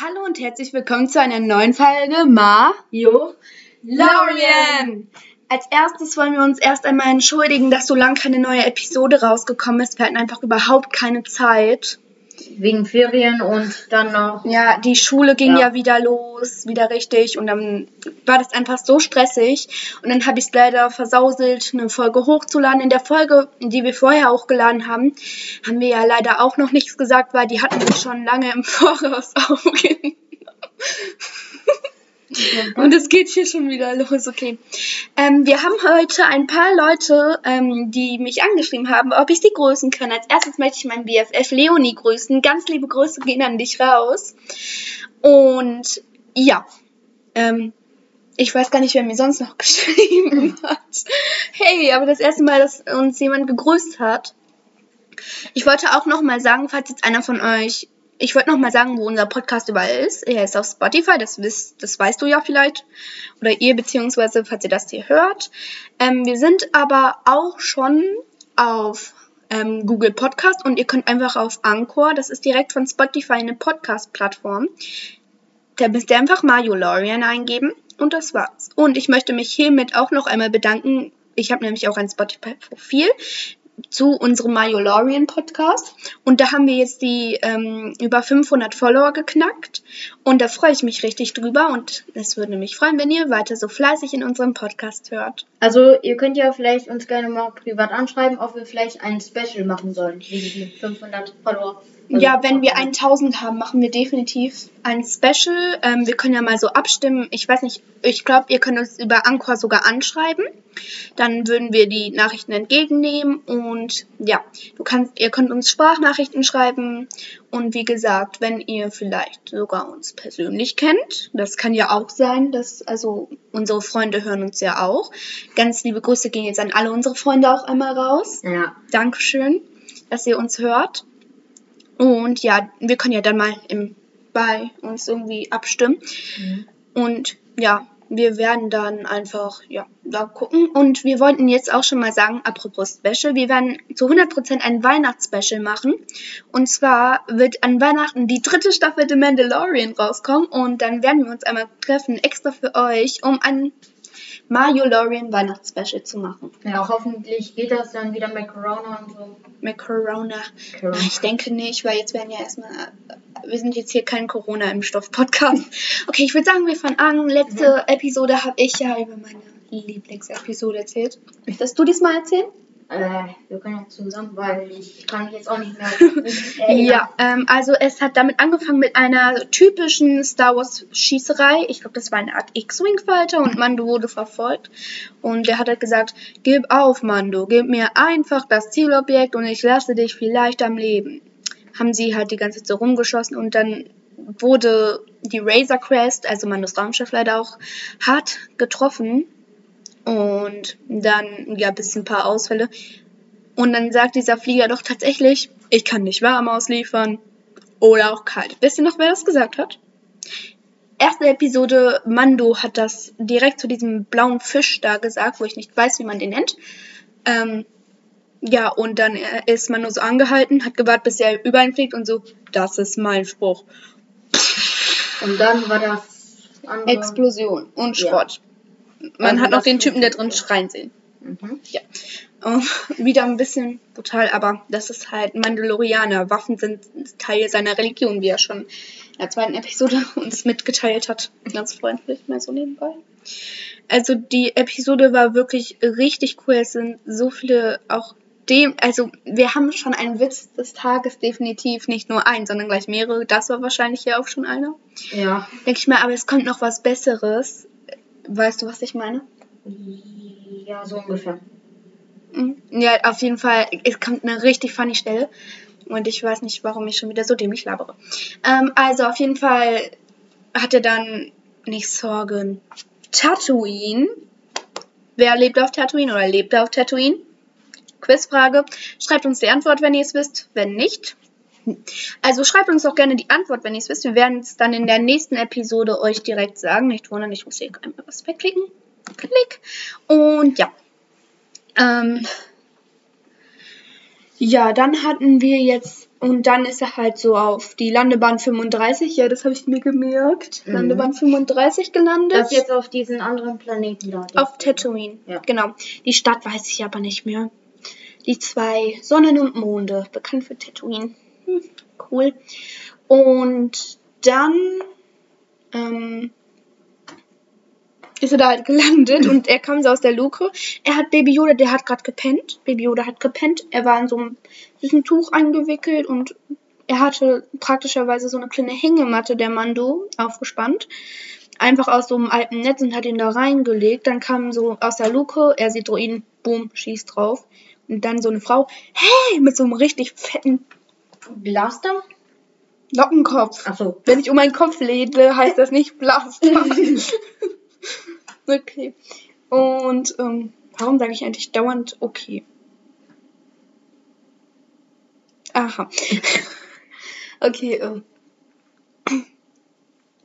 Hallo und herzlich willkommen zu einer neuen Folge Mario Lorien. Als erstes wollen wir uns erst einmal entschuldigen, dass so lange keine neue Episode rausgekommen ist. Wir hatten einfach überhaupt keine Zeit. Wegen Ferien und dann noch. Ja, die Schule ging ja, Ja. wieder los, wieder richtig und dann war das einfach so stressig und dann habe ich es leider versauselt, eine Folge hochzuladen. In der Folge, die wir vorher hochgeladen haben, haben wir ja leider auch noch nichts gesagt, weil die hatten wir schon lange im Voraus aufgenommen. Und es geht hier schon wieder los, okay. Ähm, wir haben heute ein paar Leute, ähm, die mich angeschrieben haben, ob ich sie grüßen kann. Als erstes möchte ich meinen BFF Leonie grüßen. Ganz liebe Grüße gehen an dich raus. Und ja, ähm, ich weiß gar nicht, wer mir sonst noch geschrieben hat. Hey, aber das erste Mal, dass uns jemand gegrüßt hat. Ich wollte auch noch mal sagen, falls jetzt einer von euch, ich wollte noch mal sagen, wo unser Podcast überall ist. Er ist auf Spotify, das, wisst, das weißt du ja vielleicht. Oder ihr, beziehungsweise, falls ihr das hier hört. Ähm, wir sind aber auch schon auf ähm, Google Podcast und ihr könnt einfach auf Anchor, das ist direkt von Spotify eine Podcast-Plattform. Da müsst ihr einfach Mario Lorian eingeben und das war's. Und ich möchte mich hiermit auch noch einmal bedanken. Ich habe nämlich auch ein Spotify-Profil zu unserem Mario Lorian Podcast und da haben wir jetzt die ähm, über 500 Follower geknackt und da freue ich mich richtig drüber und es würde mich freuen, wenn ihr weiter so fleißig in unserem Podcast hört. Also, ihr könnt ja vielleicht uns gerne mal privat anschreiben, ob wir vielleicht ein Special machen sollen. Wie die 500 Follower. Also, Ja, wenn wir 1000 haben, machen wir definitiv ein Special. Ähm, wir können ja mal so abstimmen. Ich weiß nicht, ich glaube, ihr könnt uns über Anchor sogar anschreiben. Dann würden wir die Nachrichten entgegennehmen und ja, du kannst, ihr könnt uns Sprachnachrichten schreiben und wie gesagt, wenn ihr vielleicht sogar uns persönlich kennt, das kann ja auch sein, dass also unsere Freunde hören uns ja auch. Ganz liebe Grüße gehen jetzt an alle unsere Freunde auch einmal raus. Ja. Dankeschön, dass ihr uns hört. Und ja, wir können ja dann mal im, bei uns irgendwie abstimmen. Und ja, wir werden dann einfach, ja, da gucken. Und wir wollten jetzt auch schon mal sagen, apropos Special, wir werden zu 100% ein Weihnachtsspecial machen. Und zwar wird an Weihnachten die dritte Staffel The Mandalorian rauskommen. Und dann werden wir uns einmal treffen, extra für euch, um ein Mario Lorian Weihnachtsspecial zu machen. Ja, hoffentlich geht das dann wieder mit Corona und so. Mit Corona. Corona. Ich denke nicht, weil jetzt werden ja erstmal. Wir sind jetzt hier kein Corona-Impfstoff-Podcast. Okay, ich würde sagen, wir fangen an. Letzte Episode habe ich ja über meine Lieblingsepisode erzählt. Möchtest du diesmal erzählen? Äh, wir können auch zusammen, weil ich kann mich jetzt auch nicht mehr. Ja, ähm, also es hat damit angefangen mit einer typischen Star Wars Schießerei. Ich glaube, das war eine Art X-Wing-Fighter und Mando wurde verfolgt. Und der hat halt gesagt, gib auf, Mando, gib mir einfach das Zielobjekt und ich lasse dich vielleicht am Leben. Haben sie halt die ganze Zeit so rumgeschossen und dann wurde die Razor Crest, also Mandos Raumschiff leider auch, hart getroffen. Und dann gab es ein paar Ausfälle. Und dann sagt dieser Flieger doch tatsächlich, ich kann nicht warm ausliefern oder auch kalt. Wisst ihr noch, wer das gesagt hat? Erste Episode, Mando hat das direkt zu diesem blauen Fisch da gesagt, wo ich nicht weiß, wie man den nennt. Ähm, ja, und dann äh, ist Mando so angehalten, hat gewartet, bis er über ihn fliegt und so, das ist mein Spruch. Und dann war das andere. Explosion und Ja. Man Also hat noch den Typen, der drin schreien sehen. Mhm. Ja. Oh, wieder ein bisschen brutal, aber das ist halt Mandalorianer. Waffen sind Teil seiner Religion, wie er schon in der zweiten Episode uns mitgeteilt hat. Ganz freundlich, mal so nebenbei. Also die Episode war wirklich richtig cool. Es sind so viele auch dem, also wir haben schon einen Witz des Tages definitiv nicht nur einen, sondern gleich mehrere. Das war wahrscheinlich ja auch schon einer. Ja. Denke ich mal, aber es kommt noch was Besseres. Weißt du, was ich meine? Ja, so ungefähr. Mhm. Ja, auf jeden Fall, es kommt eine richtig funny Stelle. Und ich weiß nicht, warum ich schon wieder so dämlich labere. Ähm, also auf jeden Fall hat er dann nicht Sorgen. Tatooine. Wer lebt auf Tatooine oder lebt auf Tatooine? Quizfrage. Schreibt uns die Antwort, wenn ihr es wisst. Wenn nicht. Also schreibt uns auch gerne die Antwort, wenn ihr es wisst. Wir werden es dann in der nächsten Episode euch direkt sagen. Nicht wundern, ich muss hier einmal was wegklicken. Klick. Und ja. Ähm, ja, dann hatten wir jetzt Und dann ist er halt so auf die Landebahn 35, ja, das habe ich mir gemerkt. Mhm. Landebahn 35 gelandet. Das jetzt auf diesen anderen Planeten da. Auf Tatooine. Ja. Genau. Die Stadt weiß ich aber nicht mehr. Die zwei Sonnen und Monde, bekannt für Tatooine. Cool. Und dann ähm, ist er da halt gelandet und er kam so aus der Luke. Er hat Baby Yoda, der hat gerade gepennt. Baby Yoda hat gepennt. Er war in so einem süßen Tuch eingewickelt und er hatte praktischerweise so eine kleine Hängematte der Mando aufgespannt. Einfach aus so einem alten Netz und hat ihn da reingelegt. Dann kam so aus der Luke, er sieht Droiden, boom, schießt drauf. Und dann so eine Frau, hey, mit so einem richtig fetten Blaster? Lockenkopf. Achso. Wenn ich um meinen Kopf lebe, heißt das nicht Blaster. okay. Und ähm, warum sage ich eigentlich dauernd okay? Aha. okay, ähm.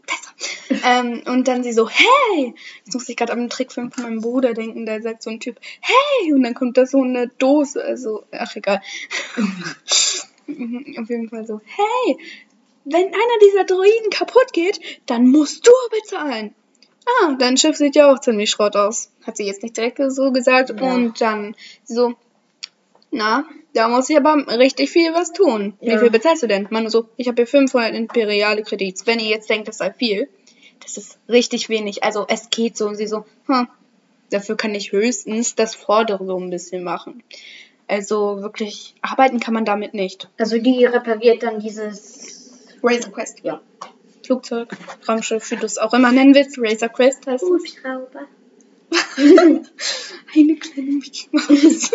Besser. ähm, und dann sie so, hey! Jetzt muss ich gerade an den Trickfilm von meinem Bruder denken, da sagt so ein Typ, hey! Und dann kommt da so eine Dose, also, ach egal. Mhm, Auf jeden Fall so, hey! Wenn einer dieser Droiden kaputt geht, dann musst du bezahlen. Ah, dein Schiff sieht ja auch ziemlich Schrott aus. Hat sie jetzt nicht direkt so gesagt. Ja. Und dann so, na, da muss ich aber richtig viel was tun. Wie Ja. viel bezahlst du denn? Man so, ich habe hier 500 imperiale Kredits. Wenn ihr jetzt denkt, das sei viel, das ist richtig wenig. Also es geht so. Und sie so, hm, dafür kann ich höchstens das Vordere so ein bisschen machen. Also wirklich, arbeiten kann man damit nicht. Also die repariert dann dieses. Razor Quest. Ja. Flugzeug, Raumschiff, wie du es auch immer nennen willst. Razor Quest heißt. Hubschrauber. Eine kleine Mickey Maus.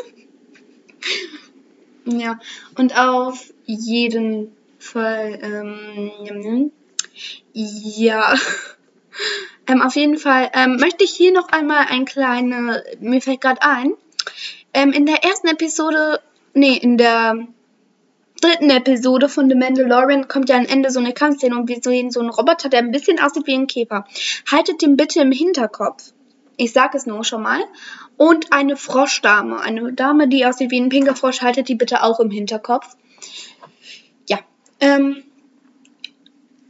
ja, und auf jeden Fall, ähm, ja, ähm, auf jeden Fall ähm, möchte ich hier noch einmal ein kleine, mir fällt gerade ein, ähm, in der ersten Episode, nee, in der dritten Episode von The Mandalorian kommt ja am Ende so eine Kampfszene und wir sehen so einen Roboter, der ein bisschen aussieht wie ein Käfer. Haltet den bitte im Hinterkopf. Ich sag es nur schon mal. Und eine Froschdame. Eine Dame, die aussieht wie ein pinker Frosch, haltet die bitte auch im Hinterkopf. Ja. Ähm,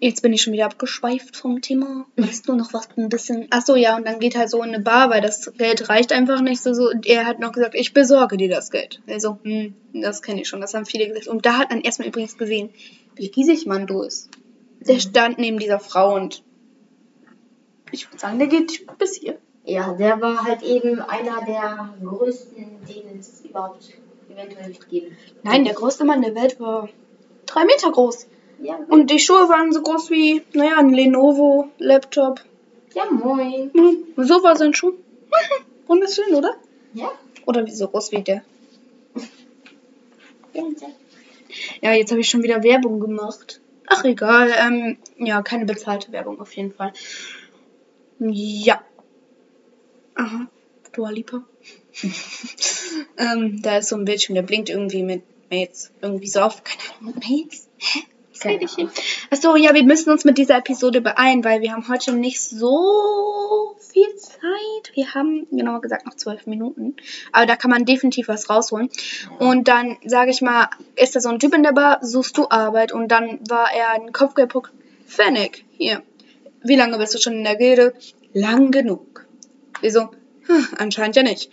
jetzt bin ich schon wieder abgeschweift vom Thema. Weißt du noch was ein bisschen? Ach so, ja, und dann geht halt so in eine Bar, weil das Geld reicht einfach nicht so. so. Und er hat noch gesagt, ich besorge dir das Geld. Also, hm, das kenne ich schon, das haben viele gesagt. Und da hat man erstmal übrigens gesehen, wie riesig Mando ist. Der stand neben dieser Frau und ich würde sagen, der geht bis hier. Ja, der war halt eben einer der größten, denen es überhaupt eventuell geben. Nein, der größte Mann der Welt war drei Meter groß. Ja, Und die Schuhe waren so groß wie, naja, ein Lenovo-Laptop. ja moin. Hm, So war sein Schuh. Wunderschön, oder? Ja, Oder wie so groß wie der. bitte. Ja, jetzt habe ich schon wieder Werbung gemacht. Ach, egal. Ähm, ja, keine bezahlte Werbung auf jeden Fall. Ja. Aha. Dua Lipa. ähm, da ist so ein Bildschirm, der blinkt irgendwie mit Mates. Irgendwie so auf. Keine Ahnung, mit Mates? Hä? Ich hier? Achso, ja, wir müssen uns mit dieser Episode beeilen, weil wir haben heute nicht so viel Zeit. Wir haben, genauer gesagt, noch zwölf Minuten. Aber da kann man definitiv was rausholen. Und dann, sage ich mal, ist da so ein Typ in der Bar, suchst du Arbeit. Und dann war er ein Kopfgeldpuck. Fennec, hier. Wie lange bist du schon in der Gilde? Lang genug. Wieso? Hm, anscheinend ja nicht.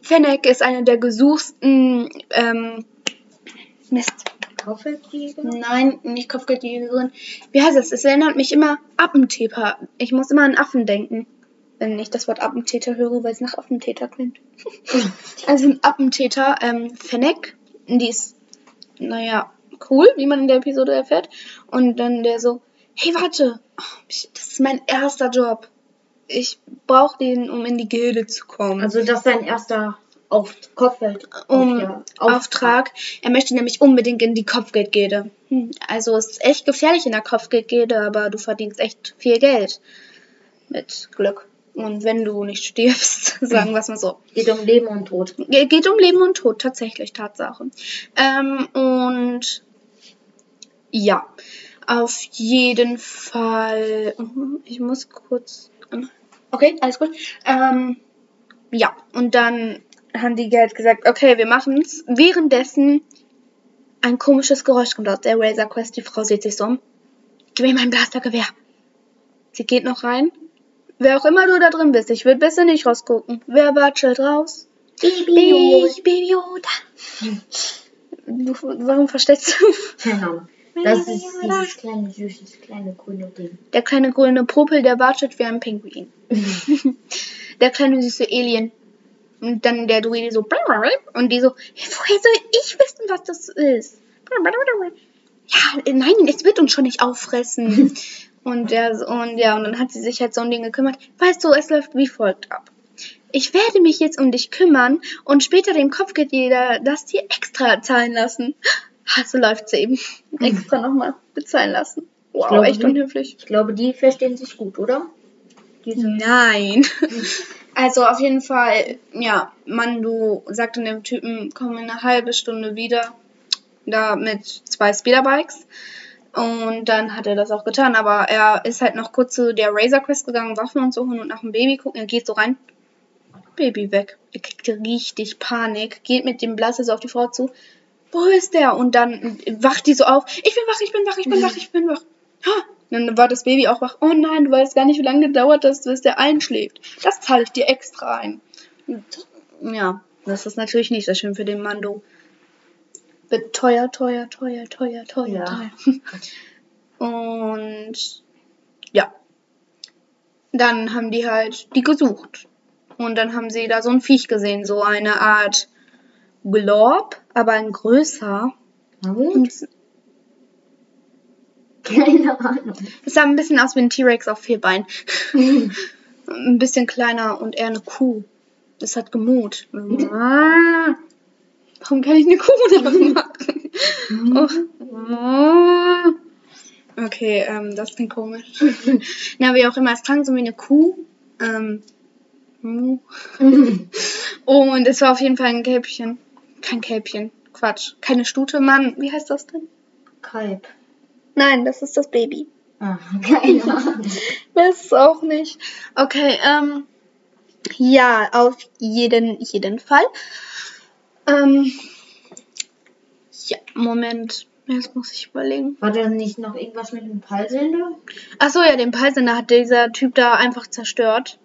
Fennec ist eine der gesuchsten, ähm, Mist. Kaufeldieger? Nein, nicht Kopfgeldjägerin. Wie heißt es? Es erinnert mich immer Appentäter. Ich muss immer an Affen denken, wenn ich das Wort Appentäter höre, weil es nach Affentäter klingt. also ein Appentäter, ähm, Fennec, die ist, naja, cool, wie man in der Episode erfährt. Und dann der so, hey, warte, oh, das ist mein erster Job. Ich brauche den, um in die Gilde zu kommen Also das ist sein erster auf Kopfwelt. um ja, Auftrag. Er möchte nämlich unbedingt in die Kopfgeldgilde. Hm, Also es ist echt gefährlich in der Kopfgeldgilde, aber du verdienst echt viel Geld. Mit Glück. Und wenn du nicht stirbst, sagen wir es mal so. Geht um Leben und Tod. Ge- Geht um Leben und Tod, tatsächlich, Tatsache. Ähm, und ja, auf jeden Fall. Mhm, Ich muss kurz. Okay, alles gut. Ähm, ja, und dann haben die Geld gesagt, okay, wir machen's. Währenddessen Ein komisches Geräusch kommt aus der Razor Quest. Die Frau sieht sich so um. Gib mir mein Blastergewehr. Sie geht noch rein. Wer auch immer du da drin bist, ich würde besser nicht rausgucken. Wer watschelt raus? Baby Ich, Baby Yoda. Du, warum versteckst du? Ahnung. Das ist dieses kleine, süßes, kleine, grüne Ding. Der kleine grüne Popel, der watschelt wie ein Pinguin. der kleine süße Alien. Und dann der Druide so. Und die so, woher soll ich wissen, was das ist? Ja, nein, es wird uns schon nicht auffressen. und der, und ja, und dann hat sie sich halt so ein Ding gekümmert. Weißt du, es läuft wie folgt ab. Ich werde mich jetzt um dich kümmern und später dem Kopfgeldjäger das dir extra zahlen lassen. Ha, so läuft's eben. Extra nochmal bezahlen lassen. Wow, glaube, echt unhöflich. Ich glaube, die verstehen sich gut, oder? Diese. Nein. Also auf jeden Fall, ja, Mandu sagte dem Typen, komm in eine halbe Stunde wieder. Da mit zwei Speederbikes. Und dann hat er das auch getan. Aber er ist halt noch kurz zu der Razor Quest gegangen, Waffen und so holen und nach dem Baby gucken. Er geht so rein. Baby weg. Er kriegt richtig Panik. Geht mit dem Blaster so auf die Frau zu. Wo ist der? Und dann wacht die so auf. Ich bin wach, ich bin wach, ich bin wach, ich bin wach. Ha! Dann war das Baby auch wach. Oh nein, du weißt gar nicht, wie lange gedauert das, bis der einschläft. Das zahle ich dir extra ein. Und, ja, das ist natürlich nicht sehr schön für den Mando. Wird teuer, teuer, teuer, teuer, teuer, Ja. teuer. Und ja. Dann haben die halt die gesucht. Und dann haben sie da so ein Viech gesehen, so eine Art Glob, aber ein größer. Na gut. Und Keine Ahnung. es sah ein bisschen aus wie ein T-Rex auf vier Beinen. ein bisschen kleiner und eher eine Kuh. Das hat gemut. Warum kann ich eine Kuh nachmachen? Oh. Okay, ähm, das klingt komisch. Na, wie auch immer, es klang so wie eine Kuh. Ähm, und es war auf jeden Fall ein Kälbchen. Kein Kälbchen. Quatsch. Keine Stute, Mann. Wie heißt das denn? Kalb. Nein, das ist das Baby. Ah, keine Ahnung. Weiß es auch nicht. Okay, ähm, ja, auf jeden, jeden Fall. Ähm, ja, Moment. Jetzt muss ich überlegen. War da nicht noch irgendwas mit dem Peilsender? Ach so, ja, den Peilsender hat dieser Typ da einfach zerstört.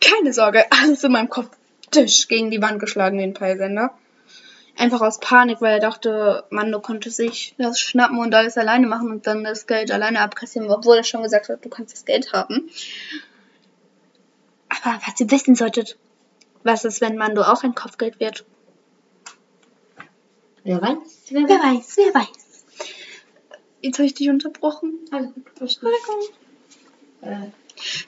Keine Sorge, alles in meinem Kopf Tisch gegen die Wand geschlagen, den Peilsender. Einfach aus Panik, weil er dachte, Mando konnte sich das schnappen und alles alleine machen und dann das Geld alleine abkassieren, obwohl er schon gesagt hat, du kannst das Geld haben. Aber was ihr wissen solltet, was ist, wenn Mando auch ein Kopfgeld wird? Wer weiß? Wer Wer weiß, wer weiß. Jetzt habe ich dich unterbrochen. Also gut. Entschuldigung. Äh,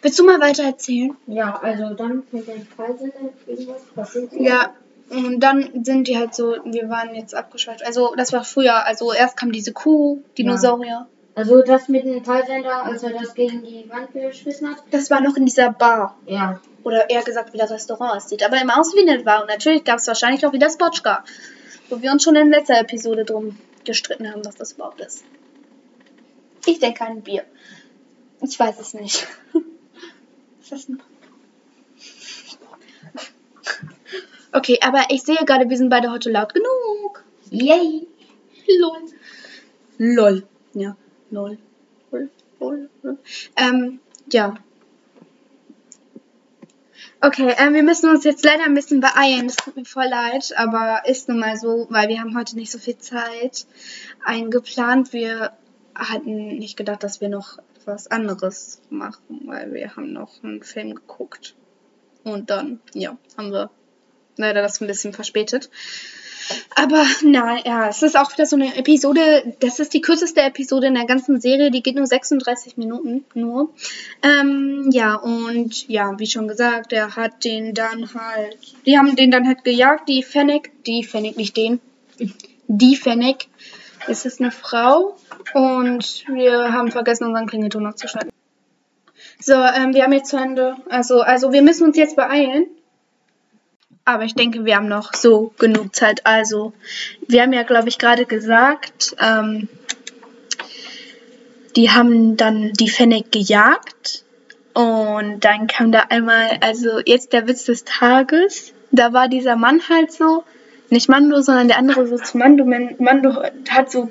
Willst du mal weiter erzählen? ja, also dann mit dem Peilsender irgendwas passiert. Ja, und dann sind die halt so, wir waren jetzt abgeschweift. Also, das war früher. Also, erst kam diese Kuh, Dinosaurier. Also das mit dem Peilsender, als er das gegen die Wand geschmissen hat. Das war noch in dieser Bar. Ja. Oder eher gesagt, wie das Restaurant aussieht. Aber immer aus wie eine Bar. Und natürlich gab es wahrscheinlich auch wieder Spotchka. Wo wir uns schon in letzter Episode drum gestritten haben, was das überhaupt ist. Ich denke an Bier. Ich weiß es nicht. ist das ein Okay, aber ich sehe gerade, wir sind beide heute laut genug. Yay. Lol. Lol. Ja, lol. Lol. Lol. lol. Ähm, ja. Okay, ähm, wir müssen uns jetzt leider ein bisschen beeilen. Das tut mir voll leid, aber ist nun mal so, weil wir haben heute nicht so viel Zeit eingeplant. Wir hatten nicht gedacht, dass wir noch was anderes machen, weil wir haben noch einen Film geguckt. Und dann, ja, haben wir leider das ein bisschen verspätet. Aber na ja, es ist auch wieder so eine Episode, das ist die kürzeste Episode in der ganzen Serie, die geht nur 36 Minuten nur. Ähm, ja, und ja, wie schon gesagt, er hat den dann halt, die haben den dann halt gejagt, die Fennec, die Fennec, nicht den, die Fennec. Es ist eine Frau und wir haben vergessen, unseren Klingelton noch zu schalten. So, ähm, wir haben jetzt zu Ende, also, also wir müssen uns jetzt beeilen. Aber ich denke, wir haben noch so genug Zeit. Also, wir haben ja, glaube ich, gerade gesagt, ähm, die haben dann die Fennec gejagt. Und dann kam da einmal, also jetzt der Witz des Tages. Da war dieser Mann halt so, nicht Mando, sondern der andere so zu Mando. Mando hat so,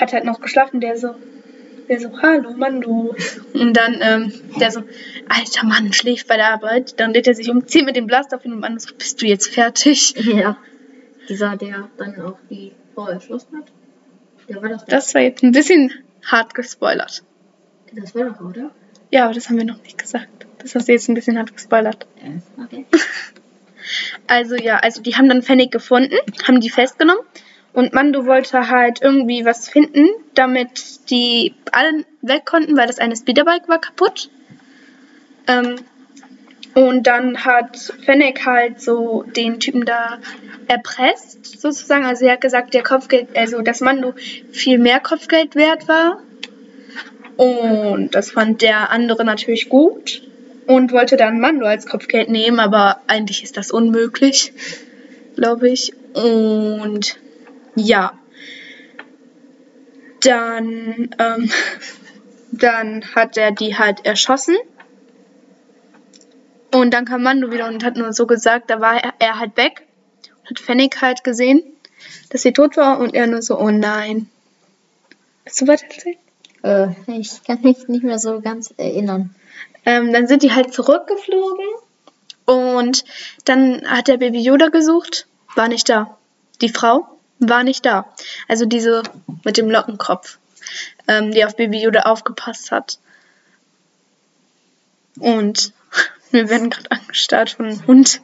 hat halt noch geschlafen, der so, der so, hallo Mando. Und dann, ähm, der so, alter Mann, schläft bei der Arbeit. Dann lädt er sich um, zieht mit dem Blaster auf ihn und Mando so, bist du jetzt fertig? Ja. Dieser, der dann auch die Frau erschossen hat. Der war der. Das war jetzt ein bisschen hart gespoilert. Das war doch, oder? Ja, aber das haben wir noch nicht gesagt. Das hast du jetzt ein bisschen hart gespoilert. Okay. Also ja, also die haben dann Fennec gefunden, haben die festgenommen und Mando wollte halt irgendwie was finden, damit die alle weg konnten, weil das eine Speederbike war kaputt. Ähm, und dann hat Fennec halt so den Typen da erpresst, sozusagen. Also er hat gesagt, der Kopfgeld, also dass Mando viel mehr Kopfgeld wert war. Und das fand der andere natürlich gut und wollte dann Mando als Kopfgeld nehmen, aber eigentlich ist das unmöglich, glaube ich. Und ja, dann, ähm, dann hat er die halt erschossen. Und dann kam Mando wieder und hat nur so gesagt, da war er, er halt weg. Hat Fennec halt gesehen, dass sie tot war und er nur so, oh nein. Willst du weiter erzählen? Äh, ich kann mich nicht mehr so ganz erinnern. Ähm, dann sind die halt zurückgeflogen und dann hat der Baby Yoda gesucht, war nicht da. Die Frau war nicht da. Also diese mit dem Lockenkopf, ähm, die auf Baby Yoda aufgepasst hat. Und wir werden gerade angestarrt von einem Hund.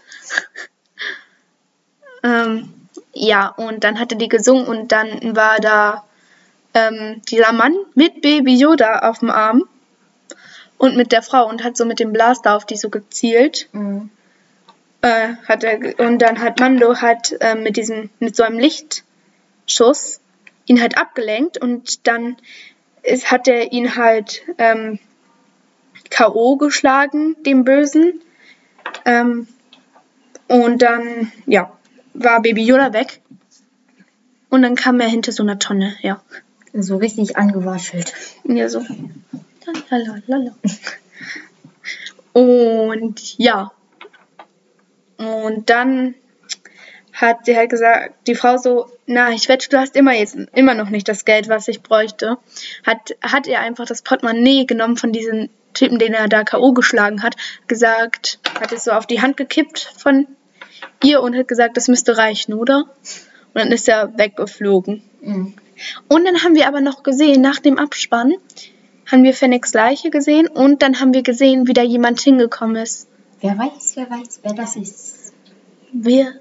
ähm, ja, und dann hatte die gesungen und dann war da ähm, dieser Mann mit Baby Yoda auf dem Arm und mit der Frau und hat so mit dem Blaster auf die so gezielt. Mhm. Äh, hat er, und dann hat Mando halt äh, mit diesem, mit so einem Lichtschuss ihn halt abgelenkt und dann ist, hat er ihn halt ähm, K.O. geschlagen, dem Bösen. Ähm, und dann, ja, war Baby Yoda weg. Und dann kam er hinter so einer Tonne, ja. So richtig angewaschelt. Ja, so. Lalalala. Und ja. Und dann hat sie halt gesagt, die Frau so, na, ich wette, du hast immer jetzt immer noch nicht das Geld, was ich bräuchte. Hat, hat er einfach das Portemonnaie genommen von diesem Typen, den er da K.O. geschlagen hat, gesagt, hat es so auf die Hand gekippt von ihr und hat gesagt, das müsste reichen, oder? Und dann ist er weggeflogen. Mhm. Und dann haben wir aber noch gesehen, nach dem Abspann, haben wir Fennecs Leiche gesehen und dann haben wir gesehen, wie da jemand hingekommen ist. Wer weiß, wer weiß, wer das ist. Wir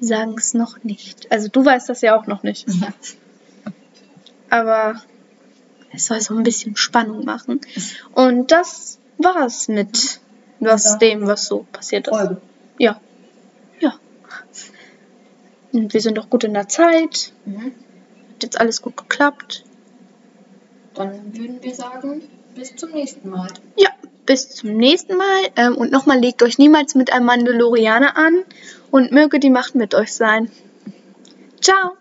sagen es noch nicht. Also du weißt das ja auch noch nicht. Ja. Aber es soll so ein bisschen Spannung machen. Und das war's mit was Ja. dem, was so passiert ist. Folge. Ja. Ja. Und wir sind doch gut in der Zeit. Mhm. Hat jetzt alles gut geklappt. Dann würden wir sagen, bis zum nächsten Mal. Ja, bis zum nächsten Mal. Ähm, und nochmal, legt euch niemals mit einem Mandalorianer an und möge die Macht mit euch sein. Ciao.